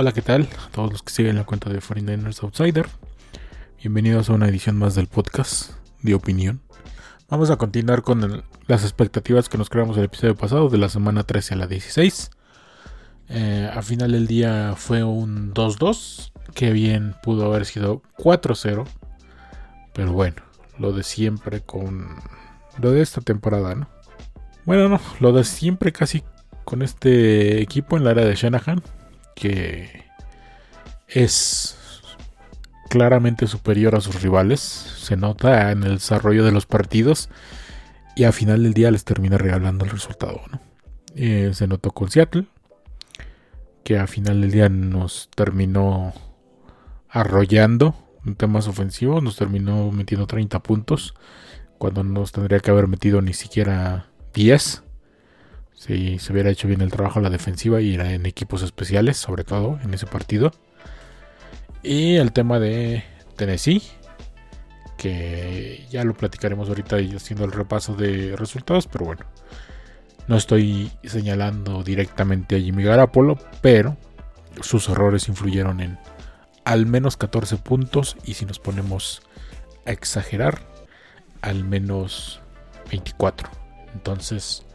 Hola, ¿qué tal? A todos los que siguen la cuenta de 49ers Outsider. Bienvenidos a una edición más del podcast de opinión. Vamos a continuar con las expectativas que nos creamos el episodio pasado de la semana 13 a la 16. Eh, al final del día fue un 2-2, que bien pudo haber sido 4-0. Pero bueno, lo de siempre con lo de esta temporada, ¿no? Bueno, no, lo de siempre casi con este equipo en la área de Shanahan, que es claramente superior a sus rivales, se nota en el desarrollo de los partidos y al final del día les termina regalando el resultado. ¿no? Eh, se notó con Seattle, que al final del día nos terminó arrollando en temas ofensivos, nos terminó metiendo 30 puntos cuando nos tendría que haber metido ni siquiera 10. Si se hubiera hecho bien el trabajo en la defensiva y en equipos especiales, sobre todo en ese partido. Y el tema de Tennessee, que ya lo platicaremos ahorita haciendo el repaso de resultados, pero bueno, no estoy señalando directamente a Jimmy Garapolo, pero sus errores influyeron en al menos 14 puntos y si nos ponemos a exagerar, al menos 24. Entonces,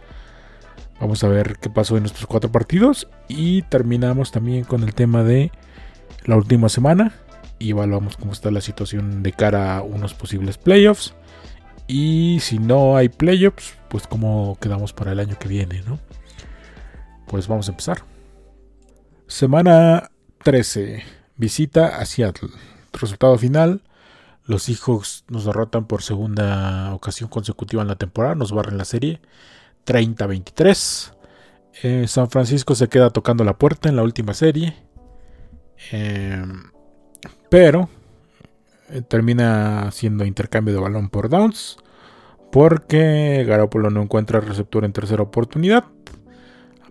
vamos a ver qué pasó en nuestros cuatro partidos. Y terminamos también con el tema de la última semana. Y evaluamos cómo está la situación de cara a unos posibles playoffs. Y si no hay playoffs, pues cómo quedamos para el año que viene, ¿no? Pues vamos a empezar. Semana 13. Visita a Seattle. Resultado final. Los Seahawks nos derrotan por segunda ocasión consecutiva en la temporada, nos barren la serie 30-23. Eh, San Francisco se queda tocando la puerta en la última serie. Em, pero eh, termina haciendo intercambio de balón por downs. Porque Garoppolo no encuentra receptor en tercera oportunidad.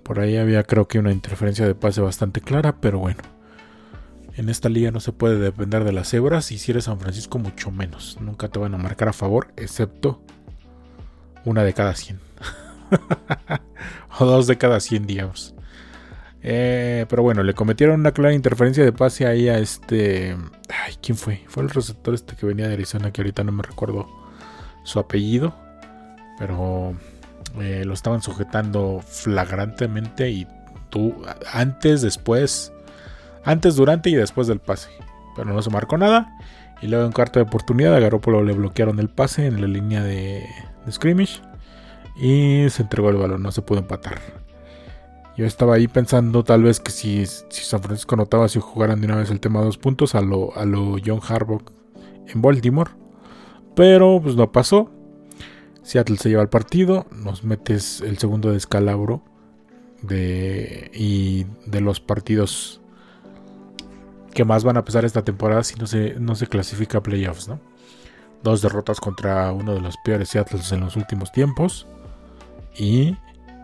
Por ahí había creo que una interferencia de pase bastante clara, pero bueno. En esta liga no se puede depender de las cebras y si eres San Francisco mucho menos. Nunca te van a marcar a favor, excepto una de cada 100. o dos de cada 100, digamos. Eh, pero bueno, le cometieron una clara interferencia de pase ahí a este... Ay, ¿quién fue? Fue el receptor este que venía de Arizona, que ahorita no me recuerdo su apellido. Pero eh, lo estaban sujetando flagrantemente y tú antes, después antes, durante y después del pase. Pero no se marcó nada. Y luego en cuarta de oportunidad a Garoppolo le bloquearon el pase en la línea de, scrimmage. Y se entregó el balón, no se pudo empatar. Yo estaba ahí pensando tal vez que si, San Francisco notaba si jugaran de una vez el tema de dos puntos a lo, a lo John Harbaugh en Baltimore. Pero pues no pasó. Seattle se lleva el partido. Nos metes el segundo descalabro de, y de los partidos que más van a pesar esta temporada si no se, no se clasifica a playoffs, ¿no? Dos derrotas contra uno de los peores Seattle en los últimos tiempos. Y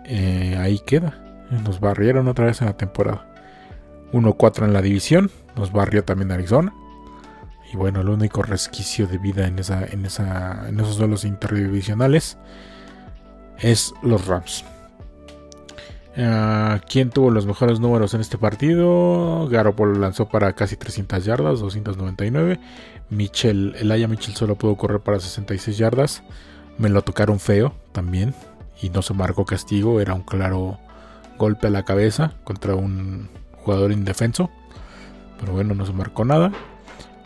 eh, ahí queda. Nos barrieron otra vez en la temporada. 1-4 en la división. Nos barrió también Arizona. Y bueno, el único resquicio de vida en, esos duelos interdivisionales es los Rams. Ah, ¿Quién tuvo los mejores números en este partido? Garoppolo lanzó para casi 300 yardas, 299. Mitchell, Aya Mitchell solo pudo correr para 66 yardas. Me lo tocaron feo también. Y no se marcó castigo. Era un claro golpe a la cabeza contra un jugador indefenso. Pero bueno, no se marcó nada.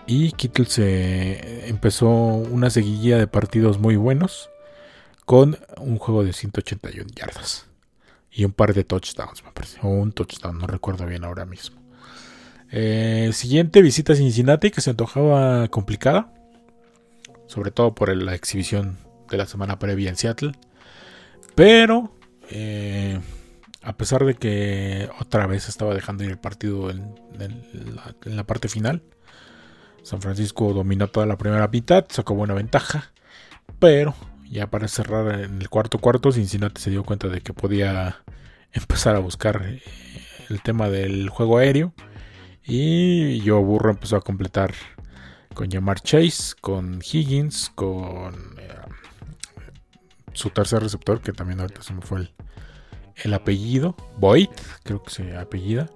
Y Kittle se empezó una seguidilla de partidos muy buenos. Con un juego de 181 yardas y un par de touchdowns, me parece. O un touchdown, no recuerdo bien ahora mismo. Eh, siguiente visita a Cincinnati que se antojaba complicada. Sobre todo por la exhibición de la semana previa en Seattle. Pero, eh, a pesar de que otra vez estaba dejando ir el partido en, en la parte final, San Francisco dominó toda la primera mitad, sacó buena ventaja. Pero ya para cerrar en el cuarto cuarto, Cincinnati se dio cuenta de que podía empezar a buscar eh, el tema del juego aéreo. Y yo Burro empezó a completar con llamar Chase, con Higgins, con eh, su tercer receptor, que también ahorita se me fue el, apellido, Boyd, creo que se apellida.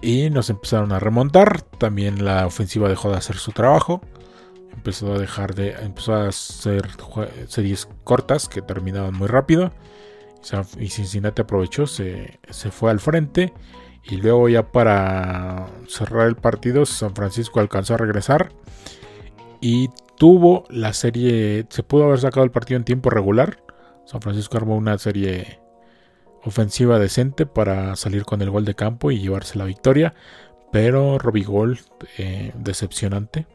Y nos empezaron a remontar. También la ofensiva dejó de hacer su trabajo. Empezó a dejar de. Empezó a hacer series cortas que terminaban muy rápido. Y Cincinnati aprovechó, se, se fue al frente. Y luego ya para cerrar el partido, San Francisco alcanzó a regresar. Y tuvo la serie. Se pudo haber sacado el partido en tiempo regular. San Francisco armó una serie ofensiva decente para salir con el gol de campo y llevarse la victoria. Pero Robbie Gold, eh, decepcionante.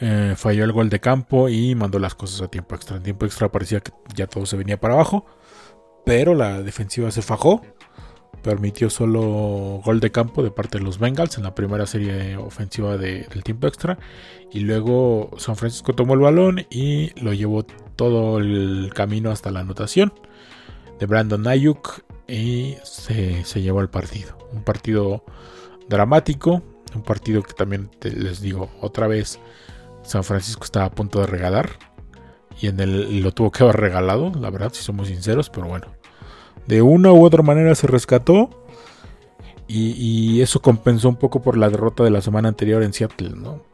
Eh, falló el gol de campo y mandó las cosas a tiempo extra. En tiempo extra parecía que ya todo se venía para abajo. Pero la defensiva se fajó. Permitió solo gol de campo de parte de los Bengals en la primera serie ofensiva del tiempo extra. Y luego San Francisco tomó el balón y lo llevó todo el camino hasta la anotación de Brandon Ayuk y se, llevó al partido. Un partido dramático, un partido que también les digo otra vez, San Francisco estaba a punto de regalar y en el lo tuvo que haber regalado, la verdad, si somos sinceros, pero bueno, de una u otra manera se rescató y, eso compensó un poco por la derrota de la semana anterior en Seattle, ¿no?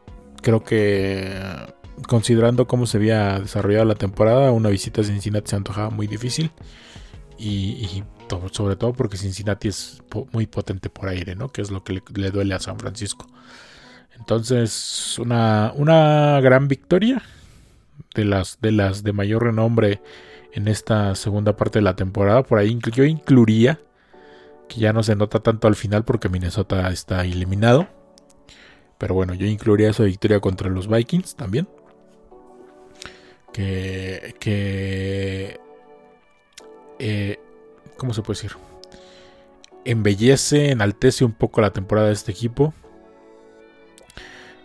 Creo que considerando cómo se había desarrollado la temporada, una visita a Cincinnati se antojaba muy difícil y, sobre todo porque Cincinnati es muy potente por aire, ¿no? Que es lo que le, duele a San Francisco. Entonces, una, una gran victoria de las, de las de mayor renombre en esta segunda parte de la temporada. Por ahí yo incluiría, que ya no se nota tanto al final porque Minnesota está eliminado. Pero bueno, yo incluiría esa victoria contra los Vikings también. Que, que eh, ¿cómo se puede decir? Embellece, enaltece un poco la temporada de este equipo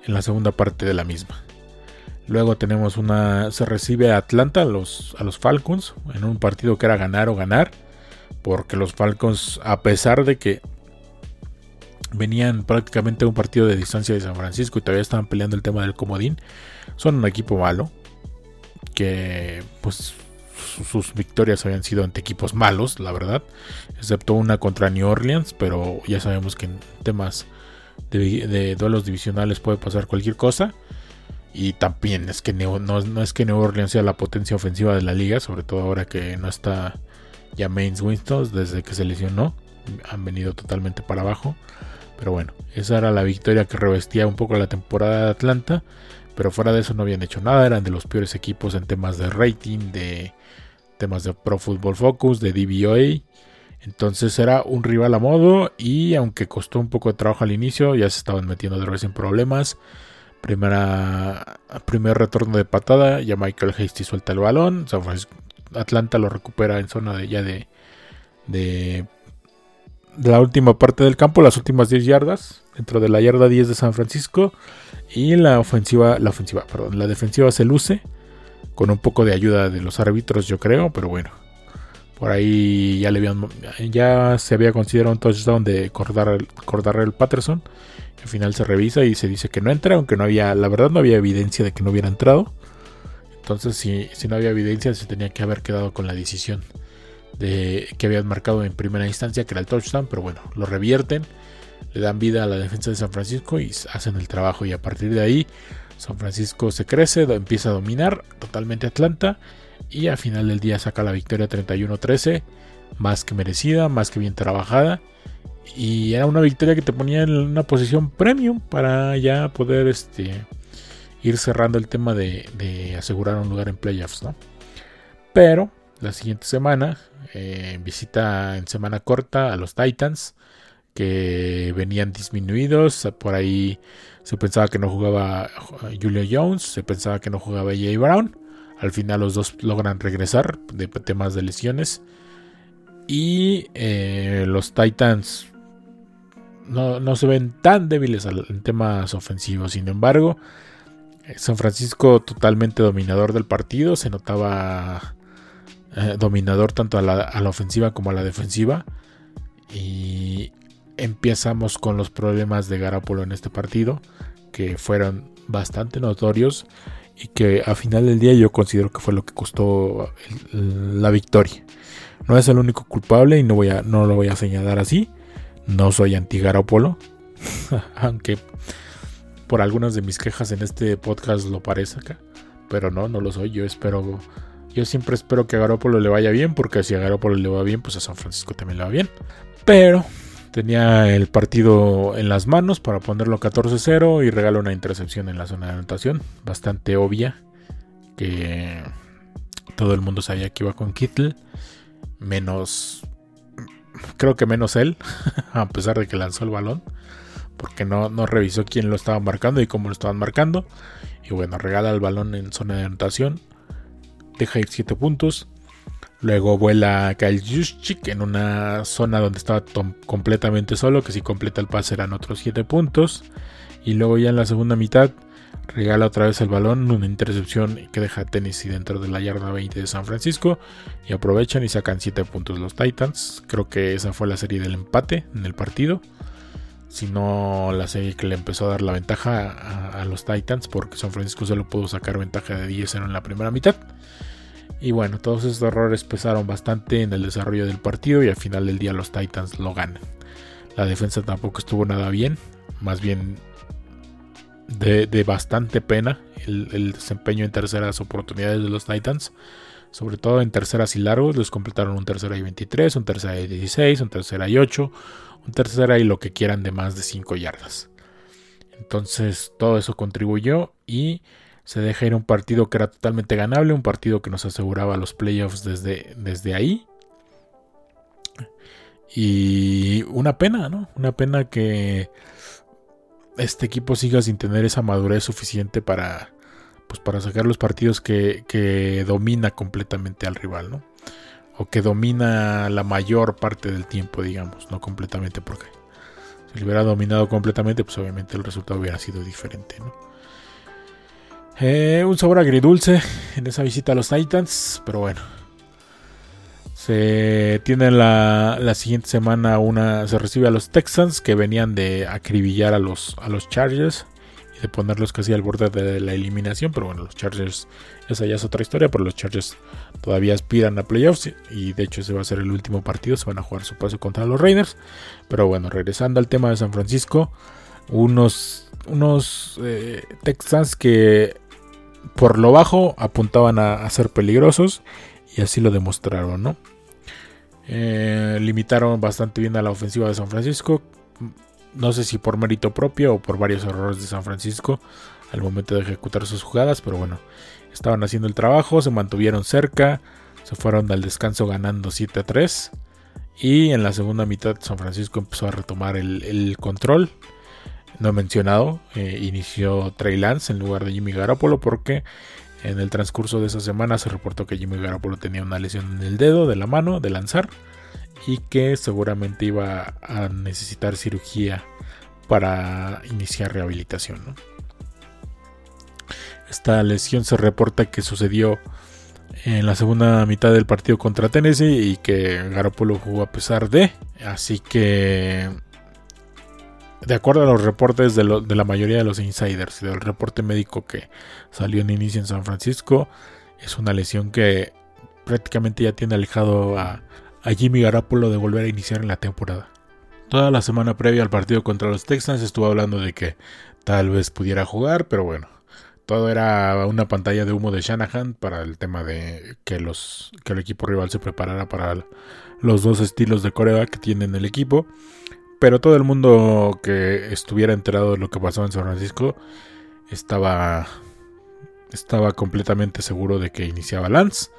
en la segunda parte de la misma. Luego tenemos una. Se recibe a Atlanta, a los, a los Falcons, en un partido que era ganar o ganar. Porque los Falcons, a pesar de que venían prácticamente a un partido de distancia de San Francisco y todavía estaban peleando el tema del comodín, son un equipo malo. Que pues sus victorias habían sido ante equipos malos, la verdad, excepto una contra New Orleans, pero ya sabemos que en temas de, duelos divisionales puede pasar cualquier cosa. Y también es que no, no, es que New Orleans sea la potencia ofensiva de la liga, sobre todo ahora que no está ya Mains Winston desde que se lesionó, han venido totalmente para abajo. Pero bueno, esa era la victoria que revestía un poco la temporada de Atlanta. Pero fuera de eso no habían hecho nada, eran de los peores equipos en temas de rating, de temas de Pro Football Focus, de DVOA. Entonces era un rival a modo y aunque costó un poco de trabajo al inicio, ya se estaban metiendo otra vez en problemas. Primera, primer retorno de patada, ya Michael Hasty suelta el balón. Atlanta lo recupera en zona de ya de, de, de la última parte del campo, las últimas 10 yardas, dentro de la yarda 10 de San Francisco. Y la ofensiva, la ofensiva, perdón, la defensiva se luce con un poco de ayuda de los árbitros, yo creo, pero bueno. Por ahí ya le habían, ya se había considerado un touchdown de el Patterson. Al final se revisa y se dice que no entra, aunque no había, la verdad no había evidencia de que no hubiera entrado. Entonces, si, si no había evidencia, se tenía que haber quedado con la decisión de que habían marcado en primera instancia, que era el touchdown, pero bueno, lo revierten le dan vida a la defensa de San Francisco y hacen el trabajo. Y a partir de ahí, San Francisco se crece, empieza a dominar totalmente Atlanta y al final del día saca la victoria 31-13, más que merecida, más que bien trabajada. Y era una victoria que te ponía en una posición premium para ya poder este, ir cerrando el tema de, asegurar un lugar en playoffs. ¿no? Pero la siguiente semana, eh, visita en semana corta a los Titans que venían disminuidos. Por ahí se pensaba que no jugaba Julio Jones, se pensaba que no jugaba Jay Brown. Al final los dos logran regresar de temas de lesiones. Y eh, los Titans no, se ven tan débiles en temas ofensivos. Sin embargo, San Francisco totalmente dominador del partido. Se notaba eh, dominador tanto a la, a la, ofensiva como a la defensiva. Y empezamos con los problemas de Garapolo en este partido, que fueron bastante notorios y que a final del día yo considero que fue lo que costó la victoria. No es el único culpable y no, voy a, no lo voy a señalar así. No soy anti-Garópolo, aunque por algunas de mis quejas en este podcast lo parece acá. Pero no, no lo soy. Yo espero, yo siempre espero que a Garópolo le vaya bien, porque si a Garópolo le va bien, pues a San Francisco también le va bien. Pero tenía el partido en las manos para ponerlo 14-0 y regala una intercepción en la zona de anotación, bastante obvia, que todo el mundo sabía que iba con Kittle, menos, creo que menos él, a pesar de que lanzó el balón, porque no, no revisó quién lo estaba marcando y cómo lo estaban marcando. Y bueno, regala el balón en zona de anotación, deja ir 7 puntos. Luego vuela Kyle Juszczyk en una zona donde estaba completamente solo, que si completa el pase eran otros 7 puntos. Y luego ya en la segunda mitad regala otra vez el balón, una intercepción que deja a Tennessee dentro de la yarda 20 de San Francisco. Y aprovechan y sacan 7 puntos los Titans. Creo que esa fue la serie del empate en el partido. Si no, la serie que le empezó a dar la ventaja a, a los Titans, porque San Francisco solo pudo sacar ventaja de 10-0 en la primera mitad. Y bueno, todos esos errores pesaron bastante en el desarrollo del partido y al final del día los Titans lo ganan. La defensa tampoco estuvo nada bien, más bien de, bastante pena el, desempeño en terceras oportunidades de los Titans. Sobre todo en terceras y largos, les completaron un tercera y 23, un tercera y 16, un tercera y 8, un tercera y lo que quieran de más de 5 yardas. Entonces todo eso contribuyó y se deja ir un partido que era totalmente ganable, un partido que nos aseguraba los playoffs desde, desde ahí. Y una pena, ¿no? Una pena que este equipo siga sin tener esa madurez suficiente para, pues para sacar los partidos que, que domina completamente al rival, ¿no? O que domina la mayor parte del tiempo, digamos, no completamente, porque si lo hubiera dominado completamente, pues obviamente el resultado hubiera sido diferente, ¿no? Eh, un sabor agridulce en esa visita a los Titans, pero bueno. Se tiene la, siguiente semana una. Se recibe a los Texans que venían de acribillar a los, a los Chargers y de ponerlos casi al borde de la eliminación. Pero bueno, los Chargers, esa ya es otra historia. Pero los Chargers todavía aspiran a playoffs y de hecho ese va a ser el último partido. Se van a jugar su paso contra los Raiders. Pero bueno, regresando al tema de San Francisco, unos, unos eh, Texans que por lo bajo apuntaban a, ser peligrosos y así lo demostraron, ¿no? Eh, limitaron bastante bien a la ofensiva de San Francisco. No sé si por mérito propio o por varios errores de San Francisco al momento de ejecutar sus jugadas, pero bueno, estaban haciendo el trabajo, se mantuvieron cerca, se fueron al descanso ganando 7 a 3 y en la segunda mitad San Francisco empezó a retomar el control no mencionado, eh, inició Trey Lance en lugar de Jimmy Garoppolo porque en el transcurso de esa semana se reportó que Jimmy Garoppolo tenía una lesión en el dedo de la mano de lanzar y que seguramente iba a necesitar cirugía para iniciar rehabilitación. Esta lesión se reporta que sucedió en la segunda mitad del partido contra Tennessee y que Garoppolo jugó a pesar de. Así que de acuerdo a los reportes de, la mayoría de los insiders, del reporte médico que salió en inicio en San Francisco, es una lesión que prácticamente ya tiene alejado a, Jimmy Garapolo de volver a iniciar en la temporada. Toda la semana previa al partido contra los Texans estuvo hablando de que tal vez pudiera jugar, pero bueno, todo era una pantalla de humo de Shanahan para el tema de que, los, que el equipo rival se preparara para los dos estilos de Corea que tienen el equipo. Pero todo el mundo que estuviera enterado de lo que pasaba en San Francisco estaba, estaba completamente seguro de que iniciaba Lance.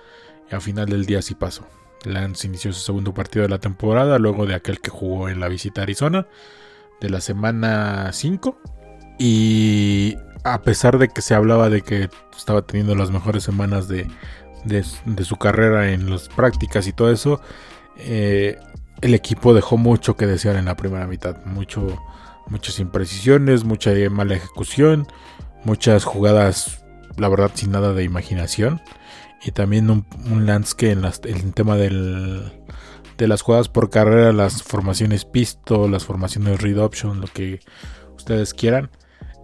Y al final del día sí pasó. Lance inició su segundo partido de la temporada, luego de aquel que jugó en la visita a Arizona, de la semana 5. Y a pesar de que se hablaba de que estaba teniendo las mejores semanas de, de, su carrera en las prácticas y todo eso, eh, el equipo dejó mucho que desear en la primera mitad. Mucho, muchas imprecisiones, mucha mala ejecución, muchas jugadas, la verdad, sin nada de imaginación. Y también un, Lance que en el tema de las jugadas por carrera, las formaciones pisto, las formaciones read option, lo que ustedes quieran,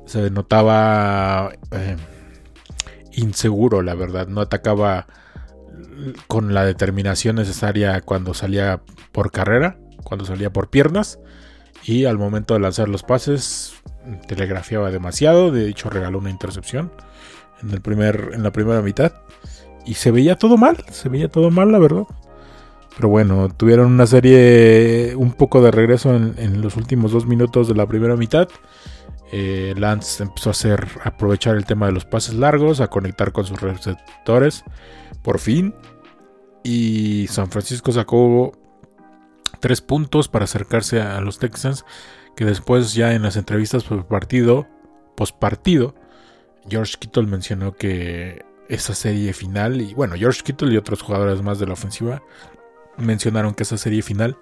se notaba eh, inseguro, la verdad. No atacaba con la determinación necesaria cuando salía por carrera, cuando salía por piernas. Y al momento de lanzar los pases, telegrafiaba demasiado. De hecho, regaló una intercepción en, el primer, en la primera mitad. Y se veía todo mal, se veía todo mal, la verdad. Pero bueno, tuvieron una serie un poco de regreso en, los últimos dos minutos de la primera mitad. Eh, Lance empezó a hacer aprovechar el tema de los pases largos, a conectar con sus receptores, por fin. Y San Francisco sacó tres puntos para acercarse a los Texans, que después ya en las entrevistas post partido, post partido, George Kittle mencionó que esa serie final, y bueno, George Kittle y otros jugadores más de la ofensiva mencionaron que esa serie final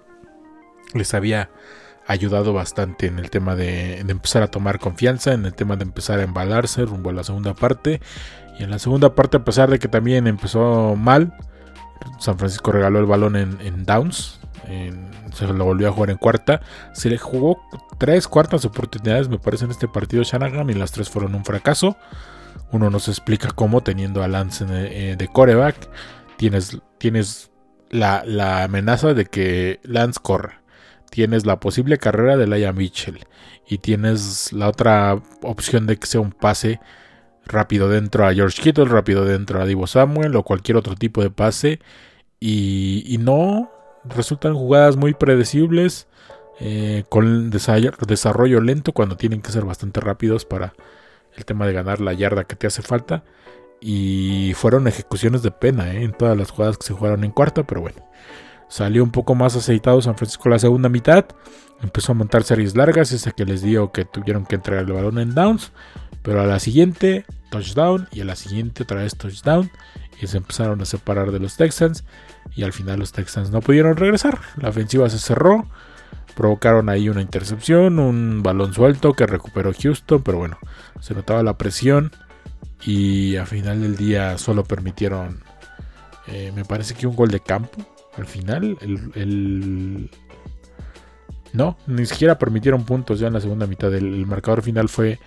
les había ayudado bastante en el tema de, empezar a tomar confianza, en el tema de empezar a embalarse rumbo a la segunda parte. Y en la segunda parte, a pesar de que también empezó mal, San Francisco regaló el balón en, downs, se lo volvió a jugar en cuarta. Se le jugó tres cuartas oportunidades, me parece, en este partido Shanahan y las tres fueron un fracaso. Uno no se explica cómo, teniendo a Lance eh, de coreback, tienes, tienes la, amenaza de que Lance corra. Tienes la posible carrera de Laia Mitchell. Y tienes la otra opción de que sea un pase rápido dentro a George Kittle, rápido dentro a Divo Samuel o cualquier otro tipo de pase. Y, no, resultan jugadas muy predecibles. Eh, con desarrollo lento cuando tienen que ser bastante rápidos para el tema de ganar la yarda que te hace falta. Y fueron ejecuciones de pena ¿eh? en todas las jugadas que se jugaron en cuarta, pero bueno. Salió un poco más aceitado San Francisco la segunda mitad. Empezó a montar series largas, esa que les digo que tuvieron que entregar el balón en downs. Pero a la siguiente, touchdown. Y a la siguiente, otra vez touchdown. Y se empezaron a separar de los Texans. Y al final los Texans no pudieron regresar. La ofensiva se cerró. Provocaron ahí una intercepción, un balón suelto que recuperó Houston. Pero bueno, se notaba la presión y a final del día solo permitieron, eh, me parece que un gol de campo. Al final, el, no, ni siquiera permitieron puntos ya en la segunda mitad. El, marcador final fue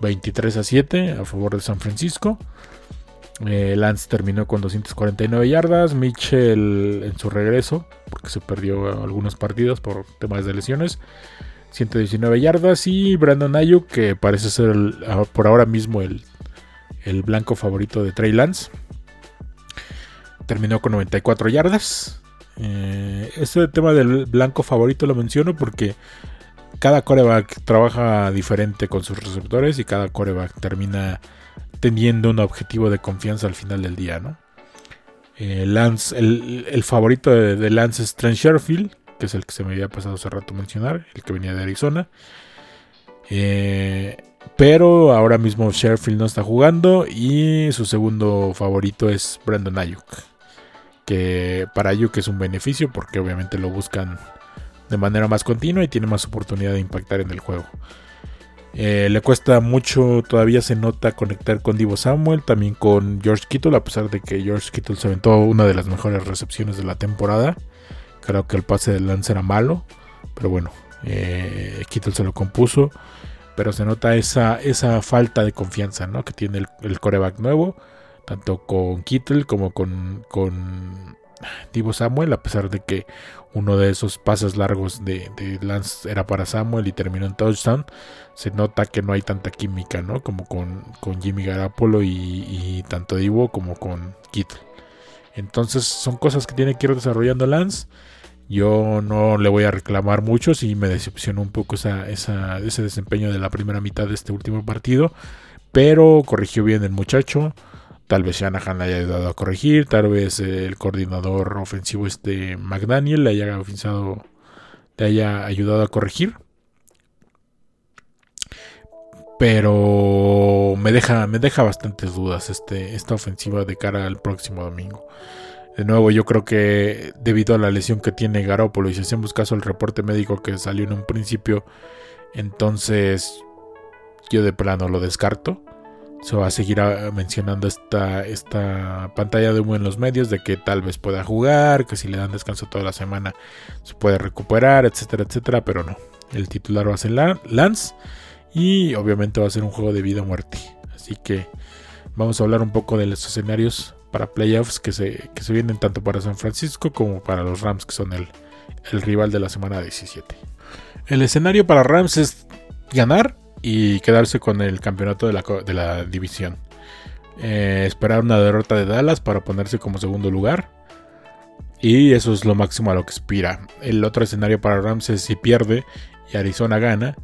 23 a 7 a favor de San Francisco. Eh, Lance terminó con 249 yardas. Mitchell en su regreso, porque se perdió algunos partidos por temas de lesiones. 119 yardas. Y Brandon Ayuk, que parece ser por ahora mismo el el blanco favorito de Trey Lance. Terminó con 94 yardas. Este tema del blanco favorito lo menciono porque cada coreback trabaja diferente con sus receptores y cada coreback termina teniendo un objetivo de confianza al final del día, ¿no? Eh, Lance, el, favorito de, Lance es Trent Sherfield, que es el que se me había pasado hace rato mencionar, el que venía de Arizona. Eh, pero ahora mismo Sheffield no está jugando y su segundo favorito es Brandon Ayuk. Que para Ayuk es un beneficio porque obviamente lo buscan de manera más continua y tiene más oportunidad de impactar en el juego. Eh, le cuesta mucho, todavía se nota conectar con Divo Samuel, también con George Kittle, a pesar de que George Kittle se aventó una de las mejores recepciones de la temporada. Creo que el pase de Lance era malo, pero bueno, eh, Kittle se lo compuso pero se nota esa, esa falta de confianza ¿no? que tiene el, coreback nuevo, tanto con Kittle como con, con Divo Samuel, a pesar de que uno de esos pases largos de, Lance era para Samuel y terminó en touchdown, se nota que no hay tanta química, ¿no? Como con, con Jimmy Garapolo y, tanto Divo como con Kittle. Entonces son cosas que tiene que ir desarrollando Lance. Yo no le voy a reclamar mucho si me decepcionó un poco esa, ese desempeño de la primera mitad de este último partido. Pero corrigió bien el muchacho. Tal vez Shanahan le haya ayudado a corregir. Tal vez el coordinador ofensivo este McDaniel le haya, le haya ayudado a corregir. Pero me deja, me deja bastantes dudas este, esta ofensiva de cara al próximo domingo. De nuevo, yo creo que debido a la lesión que tiene Garópolo y si hacemos caso al reporte médico que salió en un principio, entonces yo de plano lo descarto. Se va a seguir ah, mencionando esta, esta pantalla de humo en los medios de que tal vez pueda jugar, que si le dan descanso toda la semana se puede recuperar, etcétera, etcétera, pero no. El titular va a ser Lance y obviamente va a ser un juego de vida o muerte. Así que vamos a hablar un poco de los escenarios para playoffs que se, que se vienen tanto para San Francisco como para los Rams, que son el, el rival de la semana 17. El escenario para Rams es ganar y quedarse con el campeonato de la, de la división. Eh, esperar una derrota de Dallas para ponerse como segundo lugar. Y eso es lo máximo a lo que aspira. El otro escenario para Rams es si pierde y Arizona gana,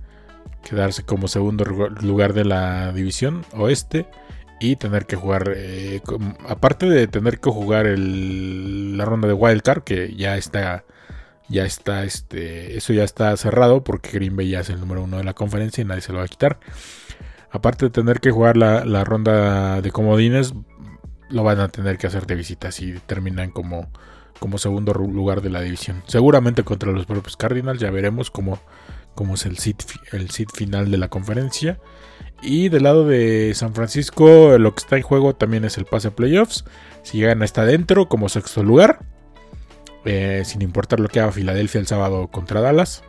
quedarse como segundo lugar de la división oeste y tener que jugar, eh, aparte de tener que jugar la ronda de Wildcard, que ya está, ya está, este, eso ya está cerrado porque Green Bay ya es el número uno de la conferencia y nadie se lo va a quitar. Aparte de tener que jugar la, ronda de comodines, lo van a tener que hacer de visita si terminan como, como segundo lugar de la división. Seguramente contra los propios Cardinals, ya veremos cómo, cómo es el sit, el sit final de la conferencia. Y del lado de San Francisco, lo que está en juego también es el pase a playoffs. Si gana, está dentro como sexto lugar. Eh, sin importar lo que haga Filadelfia el sábado contra Dallas.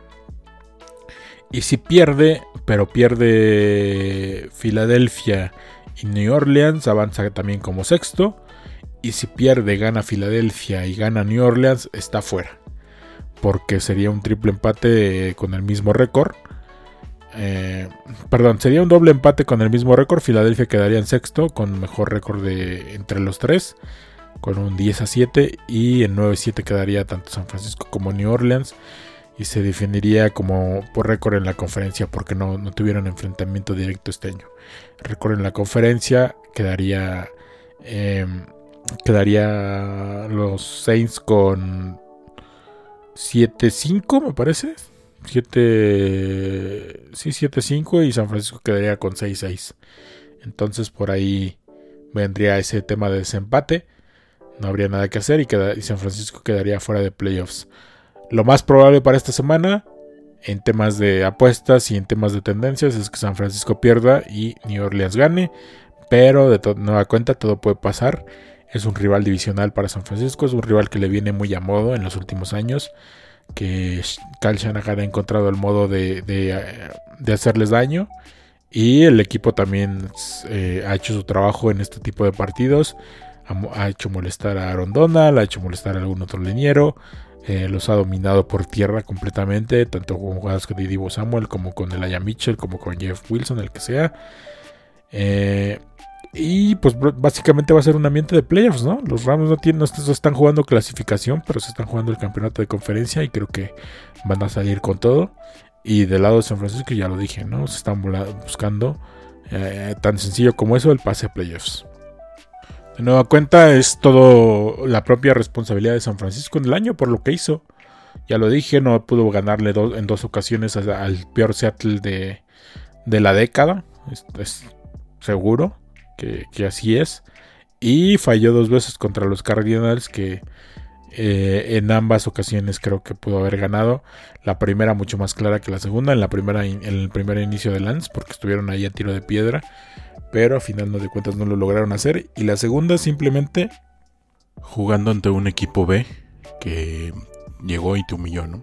Y si pierde, pero pierde Filadelfia y New Orleans, avanza también como sexto. Y si pierde, gana Filadelfia y gana New Orleans, está fuera. Porque sería un triple empate con el mismo récord. Eh, perdón, sería un doble empate con el mismo récord. Filadelfia quedaría en sexto con mejor récord entre los tres, con un 10 a 7. Y en 9 a 7 quedaría tanto San Francisco como New Orleans. Y se definiría como por récord en la conferencia porque no, tuvieron enfrentamiento directo este año. récord en la conferencia quedaría, em, quedaría los Saints con 7-5, me parece. 7. Sí, 7-5 y San Francisco quedaría con 6-6. Entonces por ahí vendría ese tema de desempate. No habría nada que hacer y, San Francisco quedaría fuera de playoffs. Lo más probable para esta semana, en temas de apuestas y en temas de tendencias, es que San Francisco pierda y New Orleans gane. Pero de nueva cuenta todo puede pasar. Es un rival divisional para San Francisco, es un rival que le viene muy a modo en los últimos años que Kyle Shanahan ha encontrado el modo de, de, hacerles daño. Y el equipo también eh, ha hecho su trabajo en este tipo de partidos. Ha, hecho molestar a Aaron Donald, ha hecho molestar a algún otro liniero. Eh, los ha dominado por tierra completamente, tanto con jugadas con Divo Samuel como con Elijah Mitchell, como con Jeff Wilson, el que sea. Eh, y pues básicamente va a ser un ambiente de playoffs, ¿no? Los Rams no, tienen, no están jugando clasificación, pero se están jugando el campeonato de conferencia y creo que van a salir con todo. Y del lado de San Francisco, ya lo dije, ¿no? Se están buscando eh, tan sencillo como eso el pase a playoffs. De nueva cuenta, es todo la propia responsabilidad de San Francisco en el año por lo que hizo. Ya lo dije, no pudo ganarle en dos ocasiones al peor Seattle de, de la década. es seguro que, así es. Y falló dos veces contra los Cardinals que eh, en ambas ocasiones creo que pudo haber ganado. La primera mucho más clara que la segunda. En, la primera, en el primer inicio de Lance porque estuvieron ahí a tiro de piedra. Pero a final de cuentas no lo lograron hacer. Y la segunda simplemente jugando ante un equipo B que llegó y te humilló, ¿no?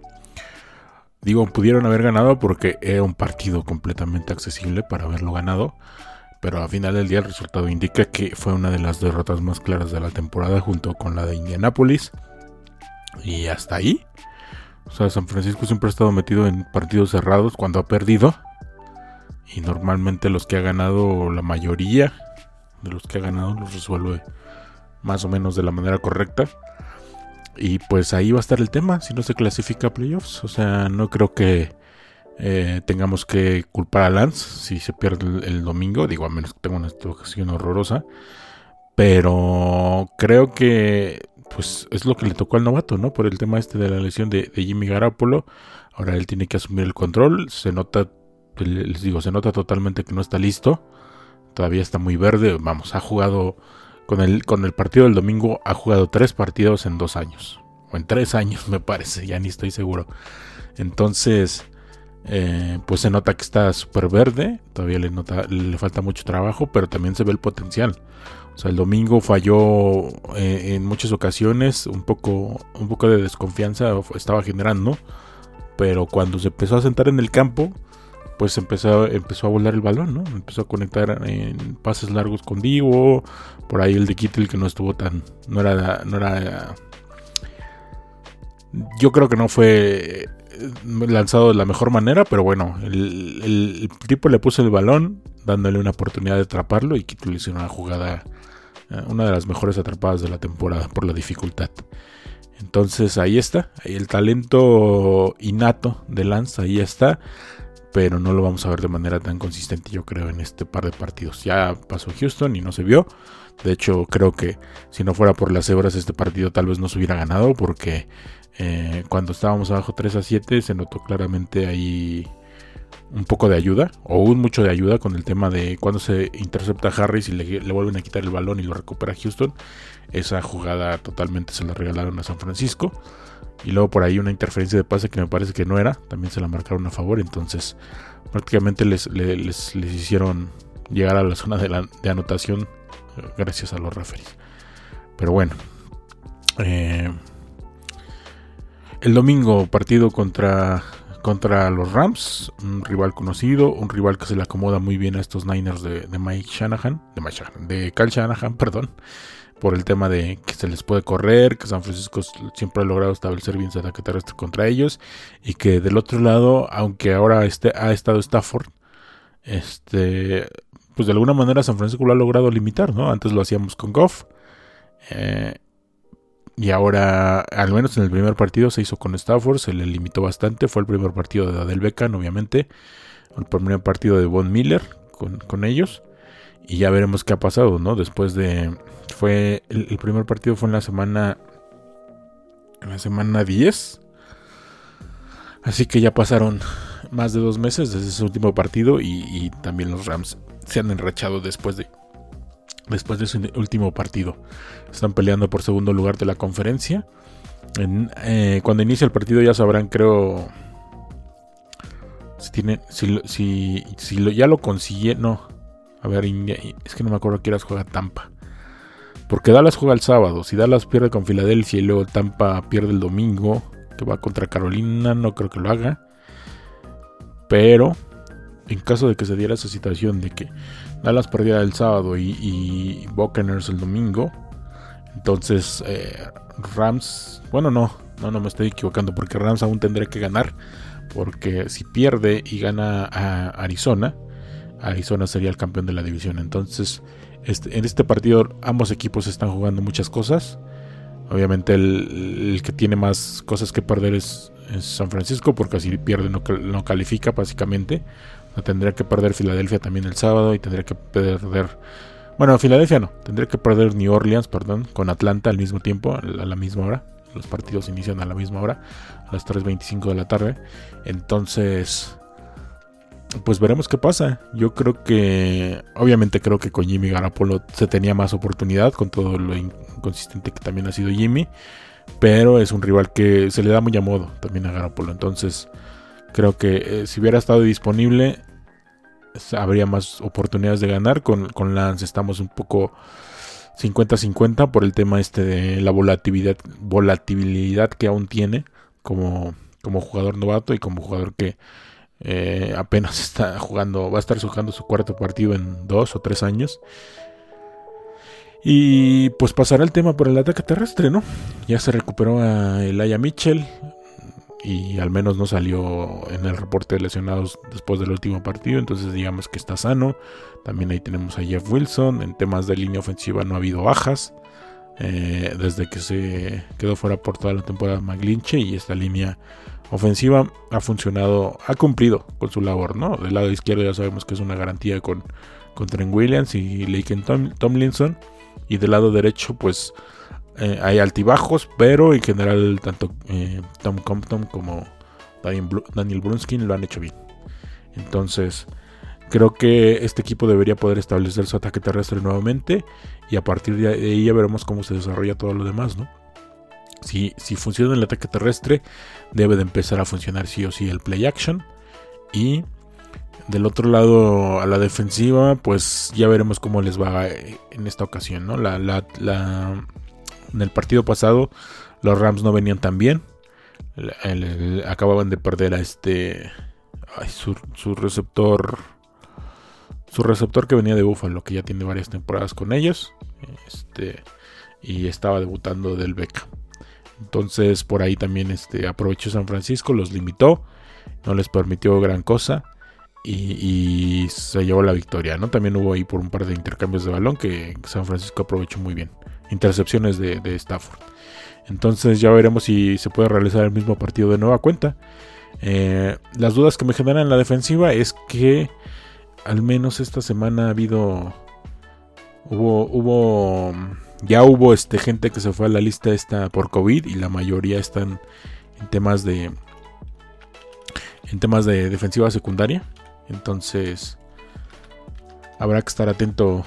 Digo, pudieron haber ganado porque era un partido completamente accesible para haberlo ganado pero al final del día el resultado indica que fue una de las derrotas más claras de la temporada junto con la de Indianapolis. Y hasta ahí. O sea, San Francisco siempre ha estado metido en partidos cerrados cuando ha perdido. Y normalmente los que ha ganado, la mayoría de los que ha ganado los resuelve más o menos de la manera correcta. Y pues ahí va a estar el tema si no se clasifica a playoffs. O sea, no creo que eh, tengamos que culpar a Lance si se pierde el, domingo, digo, a menos que tenga una situación horrorosa. Pero creo que pues es lo que le tocó al novato, ¿no? Por el tema este de la lesión de, Jimmy Garapolo. Ahora él tiene que asumir el control. Se nota, les digo, se nota totalmente que no está listo. Todavía está muy verde. Vamos, ha jugado con el, con el partido del domingo, ha jugado tres partidos en dos años. O en tres años, me parece, ya ni estoy seguro. Entonces, eh, pues se nota que está súper verde, todavía le, falta mucho trabajo, pero también se ve el potencial. O sea, el domingo falló eh, en muchas ocasiones, un poco, un poco de desconfianza estaba generando, pero cuando se empezó a sentar en el campo, pues empezó, empezó a volar el balón, ¿no? Empezó a conectar en pases largos con Divo, por ahí el de Kittel que no estuvo tan, no era, no era Yo creo que no fue lanzado de la mejor manera, pero bueno, el, tipo le puso el balón, dándole una oportunidad de atraparlo y Kittle hizo una jugada, una de las mejores atrapadas de la temporada por la dificultad. Entonces ahí está, el talento innato de Lance, ahí está, pero no lo vamos a ver de manera tan consistente yo creo en este par de partidos. Ya pasó Houston y no se vio. De hecho creo que si no fuera por las hebras este partido tal vez no se hubiera ganado porque eh, cuando estábamos abajo 3 a 7 se notó claramente ahí un poco de ayuda o un mucho de ayuda con el tema de cuando se intercepta a Harris y le, le, vuelven a quitar el balón y lo recupera Houston. Esa jugada totalmente se la regalaron a San Francisco. Y luego por ahí una interferencia de pase que me parece que no era. También se la marcaron a favor. Entonces prácticamente les, les, hicieron llegar a la zona de anotación eh, gracias a los referees. Pero bueno. Eh, el domingo partido contra, contra los Rams, un rival conocido, un rival que se le acomoda muy bien a estos Niners de, Mike Shanahan, de Mike Shanahan, de Cal Shanahan, perdón, por el tema de que se les puede correr, que San Francisco siempre ha logrado establecer bien su ataque terrestre contra ellos y que del otro lado, aunque ahora este, ha estado Stafford, este, pues de alguna manera San Francisco lo ha logrado limitar, ¿no? Antes lo hacíamos con Goff. Eh, y ahora, al menos en el primer partido se hizo con Stafford, se le limitó bastante. Fue el primer partido de Adel Beckham, obviamente. El primer partido de Von Miller con, ellos. Y ya veremos qué ha pasado, ¿no? Después de. Fue. El, primer partido fue en la semana. En la semana 10. Así que ya pasaron más de dos meses desde ese último partido. y también los Rams se han enrachado después de después de su último partido. Están peleando por segundo lugar de la conferencia. Eh, cuando inicie el partido ya sabrán, creo, si tiene, si, si, ya lo consigue, no. A ver, es que no me acuerdo que juega Tampa. Porque Dallas juega el sábado. Si Dallas pierde con Filadelfia y luego Tampa pierde el domingo, que va contra Carolina, no creo que lo haga. Pero en caso de que se diera esa situación de que Dallas perdiera el sábado y, y Buccaneers el domingo, entonces eh, Rams, bueno no, no, no me estoy equivocando porque Rams aún tendría que ganar, porque si pierde y gana a Arizona, Arizona sería el campeón de la división. Entonces, este, en este partido ambos equipos están jugando muchas cosas. Obviamente el, que tiene más cosas que perder es, San Francisco, porque si pierde no, no califica básicamente tendría que perder Filadelfia también el sábado y tendría que perder. Bueno, Filadelfia no. Tendría que perder New Orleans, perdón, con Atlanta al mismo tiempo, a la misma hora. Los partidos inician a la misma hora, a las 3.25 de la tarde. Entonces, pues veremos qué pasa. Yo creo que, obviamente creo que con Jimmy Garapolo se tenía más oportunidad, con todo lo inconsistente que también ha sido Jimmy. Pero es un rival que se le da muy a modo también a Garapolo. Entonces, creo que eh, si hubiera estado disponible, habría más oportunidades de ganar. Con, con Lance estamos un poco 50-50 por el tema este de la volatilidad, volatilidad que aún tiene como, como jugador novato y como jugador que eh, apenas está jugando, va a estar jugando su cuarto partido en dos o tres años. Y pues pasará el tema por el ataque terrestre, ¿no? Ya se recuperó a Elijah Mitchell, y al menos no salió en el reporte de lesionados después del último partido, entonces digamos que está sano. También ahí tenemos a Jeff Wilson, en temas de línea ofensiva no ha habido bajas. Eh, desde que se quedó fuera por toda la temporada McGlinche y esta línea ofensiva ha funcionado, ha cumplido con su labor, ¿no? Del lado izquierdo ya sabemos que es una garantía con, con Trent Williams y Laken Tomlinson y del lado derecho pues eh, hay altibajos, pero en general tanto eh, Tom Compton como Daniel Brunskin lo han hecho bien. Entonces, creo que este equipo debería poder establecer su ataque terrestre nuevamente y a partir de ahí ya veremos cómo se desarrolla todo lo demás, ¿no? Si, si funciona el ataque terrestre, debe de empezar a funcionar sí o sí el play action. Y del otro lado, a la defensiva, pues ya veremos cómo les va en esta ocasión, ¿no? La, la, en el partido pasado los Rams no venían tan bien. acababan de perder a este... su, receptor... Su receptor que venía de Buffalo, que ya tiene varias temporadas con ellos. Este, y estaba debutando del Beca. Entonces por ahí también este, aprovechó San Francisco, los limitó, no les permitió gran cosa y, se llevó la victoria. ¿no? También hubo ahí por un par de intercambios de balón que San Francisco aprovechó muy bien. Intercepciones de, Stafford. Entonces ya veremos si se puede realizar el mismo partido de nueva cuenta. Eh, las dudas que me generan en la defensiva es que al menos esta semana ha habido hubo hubo ya hubo este gente que se fue a la lista esta por COVID y la mayoría están en temas de en temas de defensiva secundaria. Entonces habrá que estar atento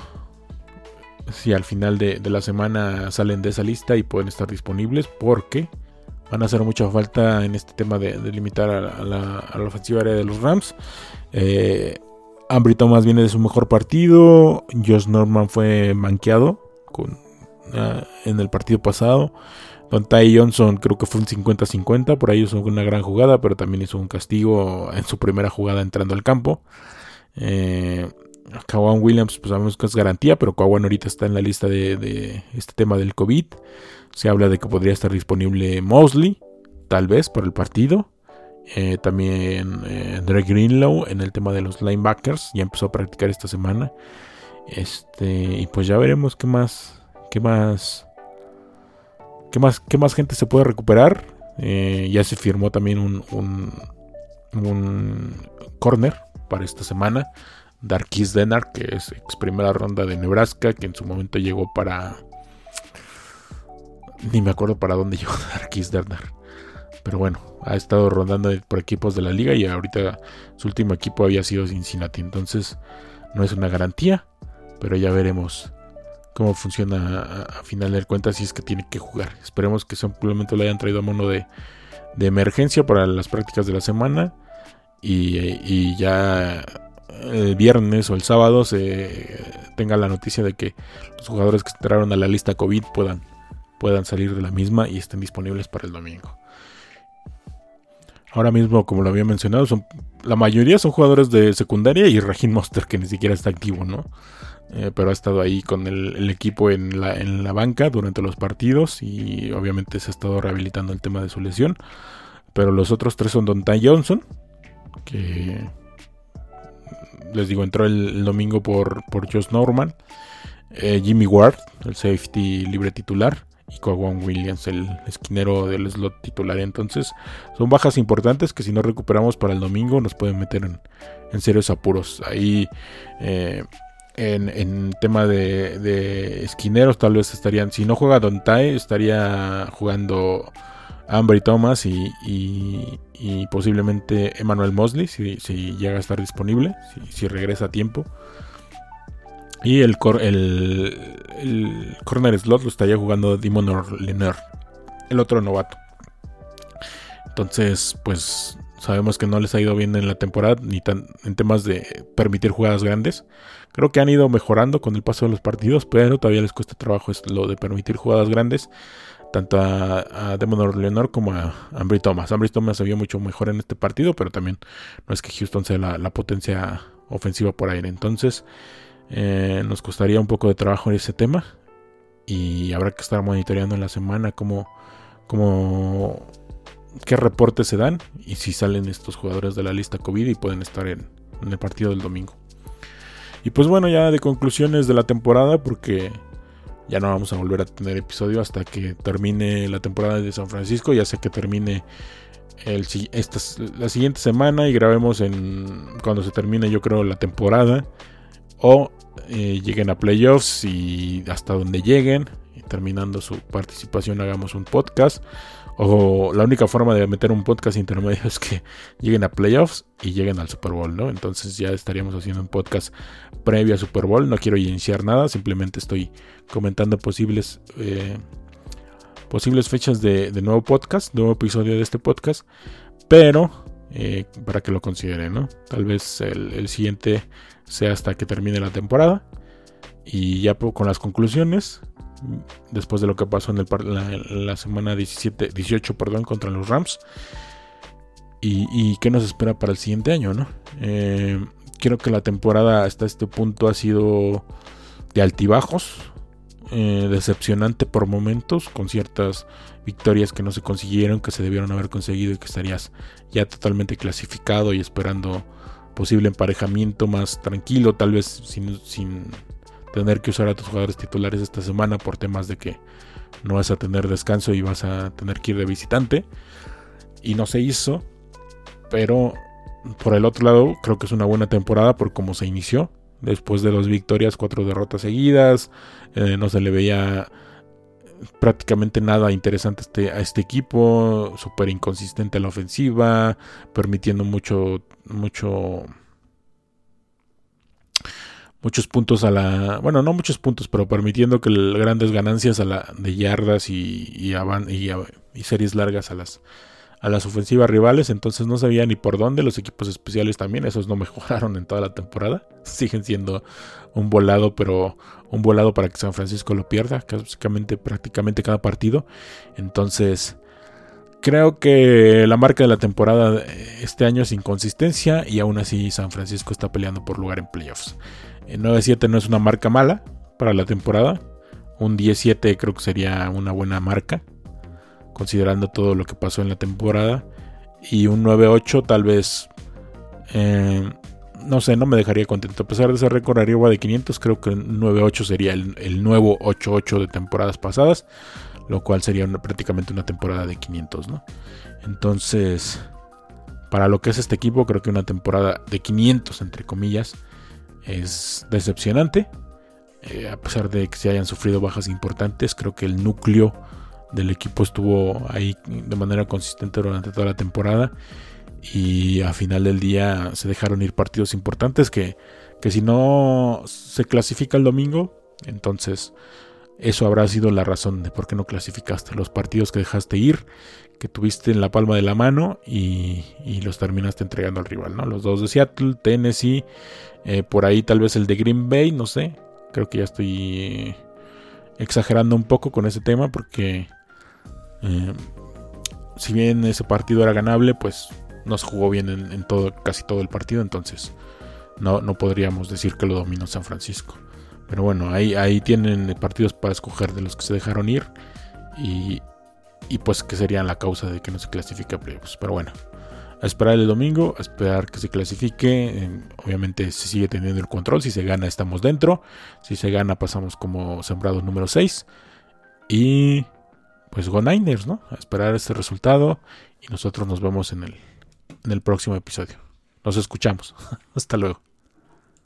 si al final de, la semana salen de esa lista y pueden estar disponibles porque van a hacer mucha falta en este tema de, limitar a, la, ofensiva área de los Rams. Eh, Ambry Thomas viene de su mejor partido. Josh Norman fue manqueado ah, en el partido pasado. Don Ty Johnson creo que fue un 50-50. Por ahí hizo una gran jugada, pero también hizo un castigo en su primera jugada entrando al campo. Eh, Kawan Williams, pues sabemos que es garantía, pero Kawan ahorita está en la lista de, este tema del COVID. Se habla de que podría estar disponible Mosley, tal vez, para el partido. Eh, también eh, Drake Greenlow en el tema de los linebackers. Ya empezó a practicar esta semana. Este, y pues ya veremos qué más. Qué más. Qué más, qué más gente se puede recuperar. Eh, ya se firmó también un, un, un corner para esta semana. Darkis Denard, que es ex primera ronda de Nebraska, que en su momento llegó para. Ni me acuerdo para dónde llegó Darkis Denard. Pero bueno, ha estado rondando por equipos de la liga y ahorita su último equipo había sido Cincinnati. Entonces no es una garantía, pero ya veremos cómo funciona a, final de cuentas si es que tiene que jugar. Esperemos que simplemente lo hayan traído a mono de, emergencia para las prácticas de la semana y, ya el viernes o el sábado se tenga la noticia de que los jugadores que entraron a la lista COVID puedan, puedan salir de la misma y estén disponibles para el domingo. Ahora mismo, como lo había mencionado, son, la mayoría son jugadores de secundaria y Rajin Monster, que ni siquiera está activo, ¿no? Eh, pero ha estado ahí con el, equipo en la, banca durante los partidos y obviamente se ha estado rehabilitando el tema de su lesión. Pero los otros tres son Don Ty Johnson, que les digo, entró el, domingo por, por Josh Norman. Eh, Jimmy Ward, el safety libre titular y Cowan Williams, el esquinero del slot titular. Entonces, son bajas importantes que si no recuperamos para el domingo nos pueden meter en, serios apuros. Ahí, eh, en, tema de, esquineros, tal vez estarían, si no juega Don Dontai, estaría jugando Ambry Thomas y, y, posiblemente Emmanuel Mosley, si, llega a estar disponible, si, regresa a tiempo. Y el, el, corner slot lo estaría jugando Dimon Liner, el otro novato. Entonces, pues sabemos que no les ha ido bien en la temporada, ni tan en temas de permitir jugadas grandes. Creo que han ido mejorando con el paso de los partidos, pero todavía les cuesta trabajo lo de permitir jugadas grandes, tanto a, a Demon como a Ambry Thomas. Ambry Thomas se vio mucho mejor en este partido, pero también no es que Houston sea la, potencia ofensiva por aire. Entonces, eh, nos costaría un poco de trabajo en ese tema. Y habrá que estar monitoreando en la semana cómo, cómo qué reportes se dan y si salen estos jugadores de la lista COVID y pueden estar en, el partido del domingo. Y pues bueno, ya de conclusiones de la temporada, porque ya no vamos a volver a tener episodio hasta que termine la temporada de San Francisco, ya sé que termine el, la siguiente semana y grabemos en cuando se termine yo creo la temporada o eh, lleguen a playoffs y hasta donde lleguen, y terminando su participación hagamos un podcast. O la única forma de meter un podcast intermedio es que lleguen a playoffs y lleguen al Super Bowl, ¿no? Entonces ya estaríamos haciendo un podcast previo a Super Bowl. No quiero iniciar nada, simplemente estoy comentando posibles, eh, posibles fechas de, nuevo podcast, nuevo episodio de este podcast. Pero eh, para que lo consideren, ¿no? Tal vez el siguiente sea hasta que termine la temporada. Y ya con las conclusiones, después de lo que pasó en el, la, semana 17, 18 perdón, contra los Rams. Y, qué nos espera para el siguiente año, ¿no? Eh, creo que la temporada hasta este punto ha sido de altibajos. eh, decepcionante por momentos, con ciertas victorias que no se consiguieron, que se debieron haber conseguido y que estarías ya totalmente clasificado y esperando posible emparejamiento más tranquilo, tal vez sin, sin tener que usar a tus jugadores titulares esta semana por temas de que no vas a tener descanso y vas a tener que ir de visitante. Y no se hizo, pero por el otro lado creo que es una buena temporada por cómo se inició. Después de dos victorias, cuatro derrotas seguidas, eh, no se le veía prácticamente nada interesante a este, este equipo, súper inconsistente a la ofensiva, permitiendo mucho, mucho, muchos puntos a la, bueno, no muchos puntos, pero permitiendo que grandes ganancias a la de yardas y, y, series largas a las a las ofensivas rivales, entonces no sabía ni por dónde los equipos especiales también, esos no mejoraron en toda la temporada, siguen siendo un volado, pero un volado para que San Francisco lo pierda, básicamente prácticamente cada partido. Entonces, creo que la marca de la temporada este año es inconsistencia y aún así San Francisco está peleando por lugar en playoffs. El 9-7 no es una marca mala para la temporada. Un 10-7 creo que sería una buena marca, considerando todo lo que pasó en la temporada. Y un 9-8 tal vez eh, no sé, no me dejaría contento. A pesar de ser récord arriba de 500, creo que 9-8 sería el, nuevo 8-8 de temporadas pasadas, lo cual sería prácticamente una temporada de 500, ¿no? Entonces, para lo que es este equipo, creo que una temporada de 500, entre comillas, es decepcionante. Eh, a pesar de que se hayan sufrido bajas importantes, creo que el núcleo del equipo estuvo ahí de manera consistente durante toda la temporada y a final del día se dejaron ir partidos importantes que, que si no se clasifica el domingo, entonces eso habrá sido la razón de por qué no clasificaste. Los partidos que dejaste ir, que tuviste en la palma de la mano y, los terminaste entregando al rival, ¿no? Los dos de Seattle, Tennessee, eh, por ahí tal vez el de Green Bay, no sé. Creo que ya estoy exagerando un poco con ese tema porque eh, si bien ese partido era ganable, pues no se jugó bien en, todo, casi todo el partido, entonces no, no podríamos decir que lo dominó San Francisco. Pero bueno, ahí, ahí tienen partidos para escoger de los que se dejaron ir y, y pues que serían la causa de que no se clasifique a playoffs. Pero bueno, a esperar el domingo, a esperar que se clasifique. Eh, obviamente se sigue teniendo el control. Si se gana, estamos dentro. Si se gana, pasamos como sembrados número 6. Y pues Go Niners, ¿no? A esperar este resultado. Y nosotros nos vemos en el en el próximo episodio. Nos escuchamos. Hasta luego.